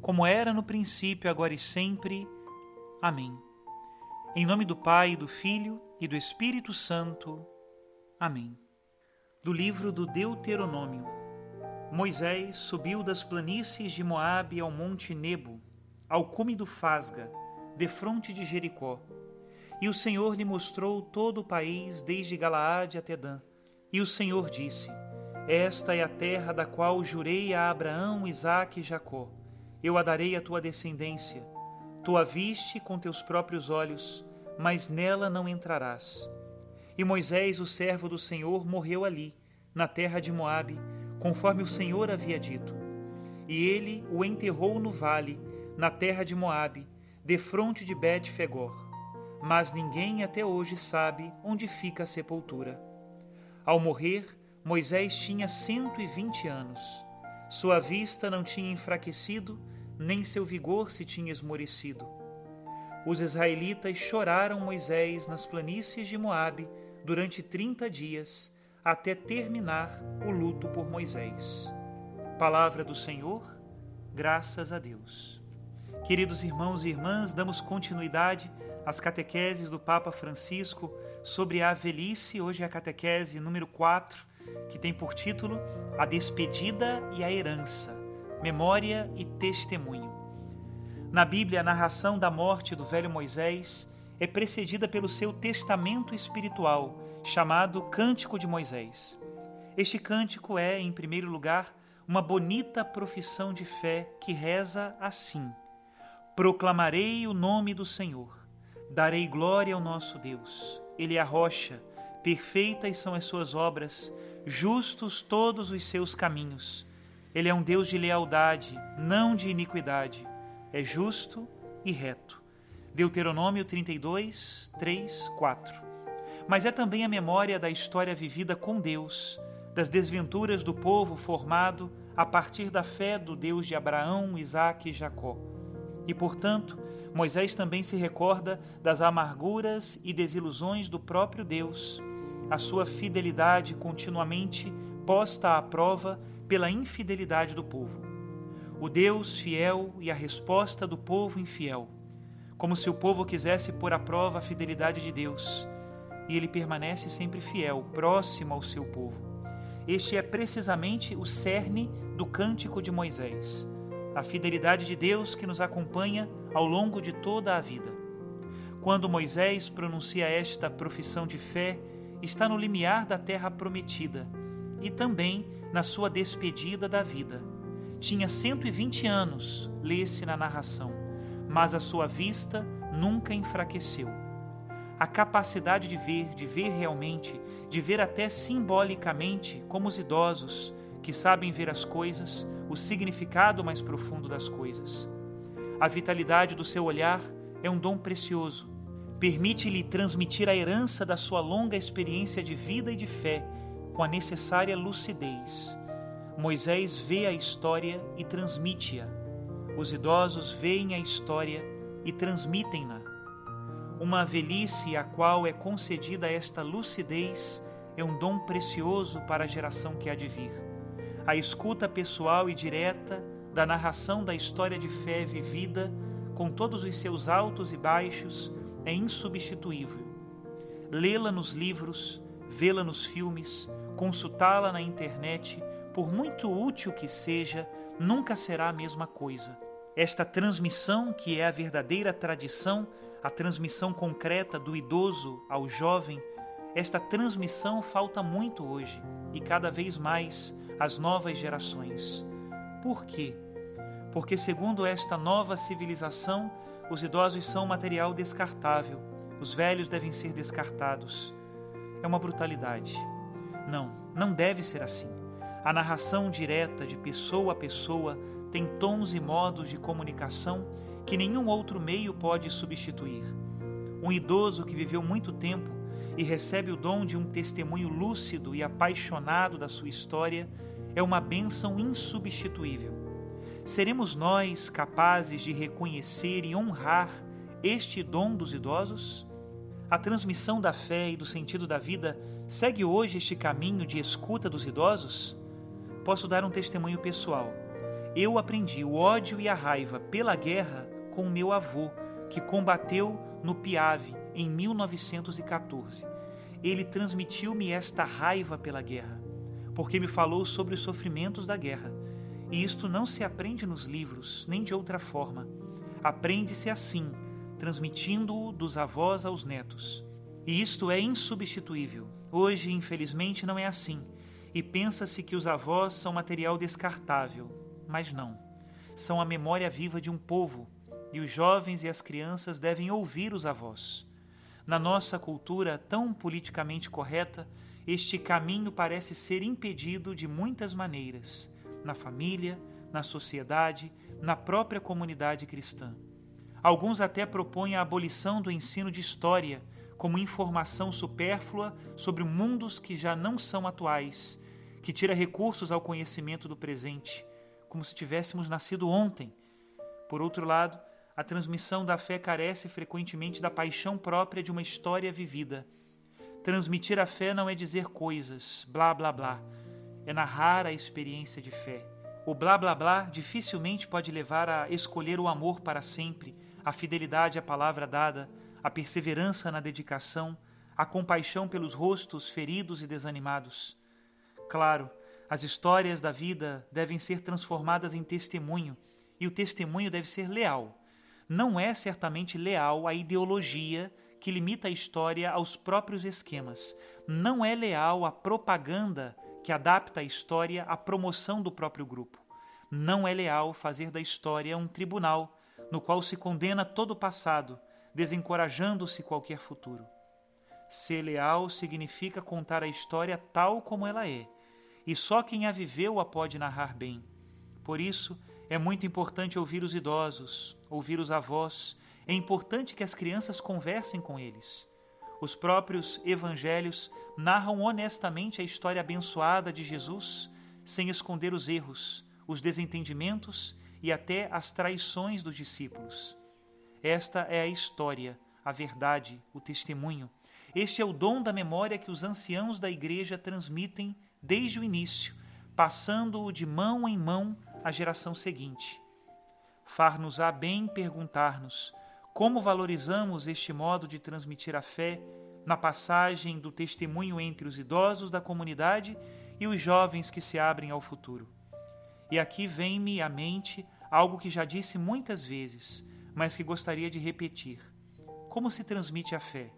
como era no princípio, agora e sempre. Amém. Em nome do Pai, do Filho e do Espírito Santo. Amém. Do livro do Deuteronômio. Moisés subiu das planícies de Moabe ao monte Nebo, ao cume do Fasga, defronte de Jericó. E o Senhor lhe mostrou todo o país, desde Galaade até Dan. E o Senhor disse: Esta é a terra da qual jurei a Abraão, Isaque e Jacó eu a darei à tua descendência. Tu a viste com teus próprios olhos, mas nela não entrarás. E Moisés, o servo do Senhor, morreu ali, na terra de Moabe, conforme o Senhor havia dito. E ele o enterrou no vale, na terra de Moabe, defronte de Bet-Fegor. Mas ninguém até hoje sabe onde fica a sepultura. Ao morrer, Moisés tinha cento e vinte anos. Sua vista não tinha enfraquecido, nem seu vigor se tinha esmorecido. Os israelitas choraram Moisés nas planícies de Moabe durante trinta dias, até terminar o luto por Moisés. Palavra do Senhor, graças a Deus. Queridos irmãos e irmãs, damos continuidade às catequeses do Papa Francisco sobre a velhice. Hoje é a catequese número 4, que tem por título A Despedida e a Herança, Memória e Testemunho. Na Bíblia, a narração da morte do velho Moisés é precedida pelo seu testamento espiritual, chamado Cântico de Moisés. Este cântico é, em primeiro lugar, uma bonita profissão de fé que reza assim: Proclamarei o nome do Senhor, darei glória ao nosso Deus. Ele é a rocha, perfeitas são as suas obras, justos todos os seus caminhos. Ele é um Deus de lealdade, não de iniquidade. É justo e reto. Deuteronômio 32, 3, 4. Mas é também a memória da história vivida com Deus, das desventuras do povo formado a partir da fé do Deus de Abraão, Isaque e Jacó. E, portanto, Moisés também se recorda das amarguras e desilusões do próprio Deus a sua fidelidade continuamente posta à prova pela infidelidade do povo. O Deus fiel e a resposta do povo infiel, como se o povo quisesse pôr à prova a fidelidade de Deus, e ele permanece sempre fiel, próximo ao seu povo. Este é precisamente o cerne do cântico de Moisés, a fidelidade de Deus que nos acompanha ao longo de toda a vida. Quando Moisés pronuncia esta profissão de fé está no limiar da terra prometida e também na sua despedida da vida. Tinha 120 anos, lê-se na narração, mas a sua vista nunca enfraqueceu. A capacidade de ver, de ver realmente, de ver até simbolicamente, como os idosos que sabem ver as coisas, o significado mais profundo das coisas. A vitalidade do seu olhar é um dom precioso Permite-lhe transmitir a herança da sua longa experiência de vida e de fé com a necessária lucidez. Moisés vê a história e transmite-a. Os idosos veem a história e transmitem-na. Uma velhice a qual é concedida esta lucidez é um dom precioso para a geração que há de vir. A escuta pessoal e direta da narração da história de fé vivida, com todos os seus altos e baixos, é insubstituível. Lê-la nos livros, vê-la nos filmes, consultá-la na internet, por muito útil que seja, nunca será a mesma coisa. esta transmissão que é a verdadeira tradição, a transmissão concreta do idoso ao jovem, esta transmissão falta muito hoje e cada vez mais às novas gerações. Por quê? Porque, segundo esta nova civilização, os idosos são material descartável, os velhos devem ser descartados. É uma brutalidade. Não, não deve ser assim. A narração direta de pessoa a pessoa tem tons e modos de comunicação que nenhum outro meio pode substituir. Um idoso que viveu muito tempo e recebe o dom de um testemunho lúcido e apaixonado da sua história é uma bênção insubstituível. Seremos nós capazes de reconhecer e honrar este dom dos idosos? A transmissão da fé e do sentido da vida segue hoje este caminho de escuta dos idosos? Posso dar um testemunho pessoal. Eu aprendi o ódio e a raiva pela guerra com meu avô, que combateu no Piave em 1914. Ele transmitiu-me esta raiva pela guerra, porque me falou sobre os sofrimentos da guerra. E isto não se aprende nos livros, nem de outra forma. Aprende-se assim, transmitindo-o dos avós aos netos. E isto é insubstituível. Hoje, infelizmente, não é assim e pensa-se que os avós são material descartável, mas não. São a memória viva de um povo, e os jovens e as crianças devem ouvir os avós. Na nossa cultura tão politicamente correta, este caminho parece ser impedido de muitas maneiras, na família, na sociedade, na própria comunidade cristã. Alguns até propõem a abolição do ensino de história como informação supérflua sobre mundos que já não são atuais, que tira recursos ao conhecimento do presente, como se tivéssemos nascido ontem. Por outro lado, a transmissão da fé carece frequentemente da paixão própria de uma história vivida. Transmitir a fé não é dizer coisas, blá blá blá, é narrar a experiência de fé. O blá blá blá dificilmente pode levar a escolher o amor para sempre, a fidelidade à palavra dada, a perseverança na dedicação, a compaixão pelos rostos feridos e desanimados. Claro, as histórias da vida devem ser transformadas em testemunho, e o testemunho deve ser leal. Não é certamente leal a ideologia que limita a história aos próprios esquemas. Não é leal a propaganda que adapta a história à promoção do próprio grupo. Não é leal fazer da história um tribunal no qual se condena todo o passado desencorajando-se qualquer futuro. Ser leal significa contar a história tal como ela é, e só quem a viveu a pode narrar bem. Por isso, é muito importante ouvir os idosos, ouvir os avós, é importante que as crianças conversem com eles. Os próprios evangelhos narram honestamente a história abençoada de Jesus, sem esconder os erros, os desentendimentos e até as traições dos discípulos. Esta é a história, a verdade, o testemunho. Este é o dom da memória que os anciãos da Igreja transmitem desde o início, passando-o de mão em mão à geração seguinte. Far-nos-á bem perguntar-nos como valorizamos este modo de transmitir a fé na passagem do testemunho entre os idosos da comunidade e os jovens que se abrem ao futuro. E aqui vem-me à mente algo que já disse muitas vezes, mas que gostaria de repetir. Como se transmite a fé?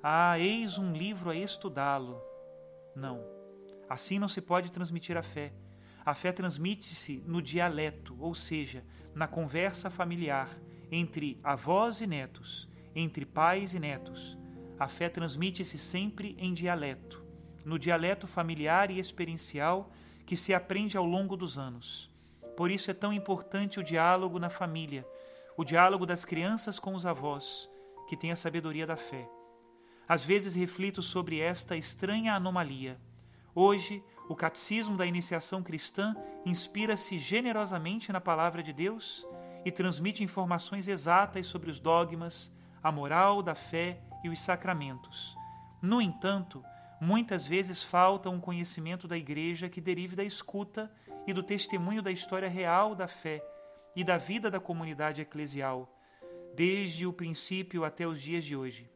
Ah, eis um livro a estudá-lo. Não. Assim não se pode transmitir a fé. A fé transmite-se no dialeto, ou seja, na conversa familiar entre avós e netos, entre pais e netos. A fé transmite-se sempre em dialeto, no dialeto familiar e experiencial que se aprende ao longo dos anos. Por isso é tão importante o diálogo na família, o diálogo das crianças com os avós, que têm a sabedoria da fé. Às vezes reflito sobre esta estranha anomalia. Hoje, o catecismo da iniciação cristã inspira-se generosamente na palavra de Deus e transmite informações exatas sobre os dogmas, a moral da fé e os sacramentos. No entanto, muitas vezes falta um conhecimento da Igreja que derive da escuta e do testemunho da história real da fé e da vida da comunidade eclesial, desde o princípio até os dias de hoje.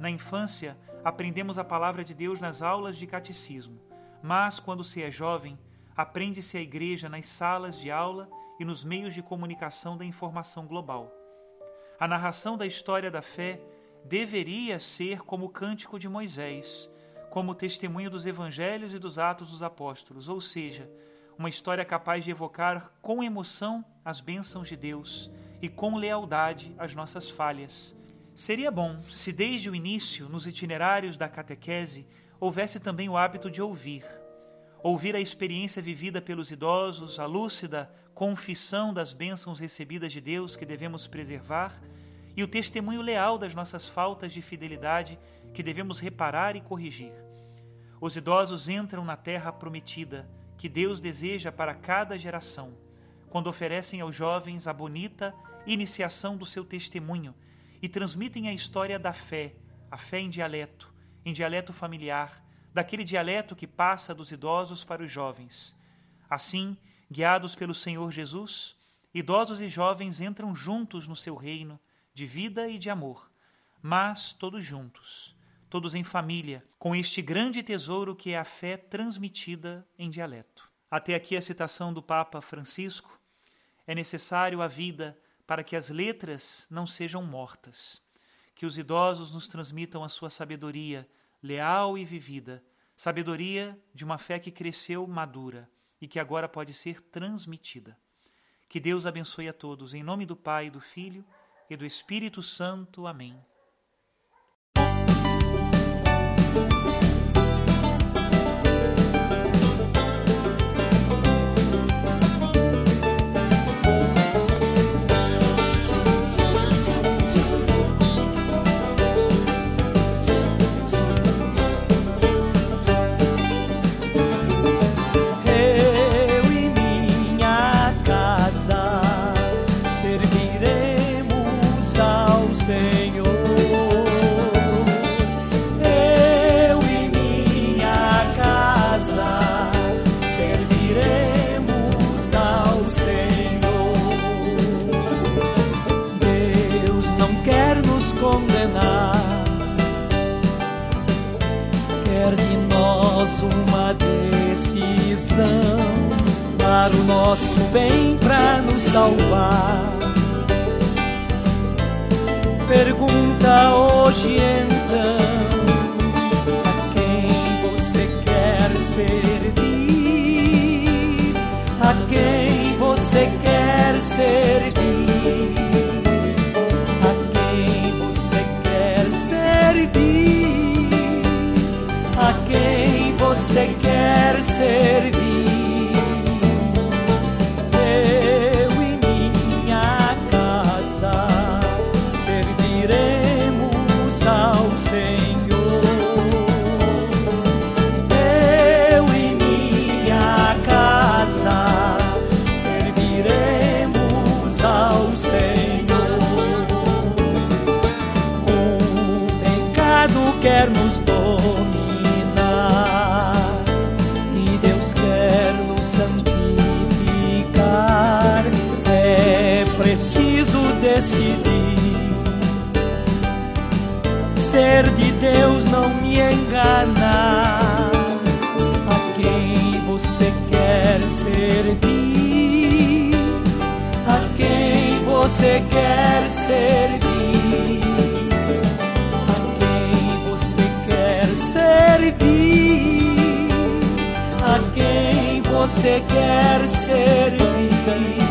Na infância, aprendemos a palavra de Deus nas aulas de catecismo, mas quando se é jovem, aprende-se a igreja nas salas de aula e nos meios de comunicação da informação global. A narração da história da fé deveria ser como o cântico de Moisés, como o testemunho dos evangelhos e dos atos dos apóstolos, ou seja, uma história capaz de evocar com emoção as bênçãos de Deus e com lealdade as nossas falhas. Seria bom se desde o início, nos itinerários da catequese, houvesse também o hábito de ouvir. Ouvir a experiência vivida pelos idosos, a lúcida confissão das bênçãos recebidas de Deus que devemos preservar e o testemunho leal das nossas faltas de fidelidade que devemos reparar e corrigir. Os idosos entram na terra prometida, que Deus deseja para cada geração, quando oferecem aos jovens a bonita iniciação do seu testemunho e transmitem a história da fé, a fé em dialeto, em dialeto familiar, daquele dialeto que passa dos idosos para os jovens. Assim, guiados pelo Senhor Jesus, idosos e jovens entram juntos no seu reino de vida e de amor, mas todos juntos, todos em família, com este grande tesouro que é a fé transmitida em dialeto. Até aqui a citação do Papa Francisco. É necessário a vida para que as letras não sejam mortas, que os idosos nos transmitam a sua sabedoria leal e vivida, sabedoria de uma fé que cresceu madura e que agora pode ser transmitida. Que Deus abençoe a todos, em nome do Pai, do Filho e do Espírito Santo. Amém. O nosso bem, para nos salvar. Pergunta hoje então a quem você quer servir, a quem você quer servir. você quer servir. Eu Ser de Deus não me engana. A quem você quer servir? A quem você quer servir? A quem você quer servir? A quem você quer servir?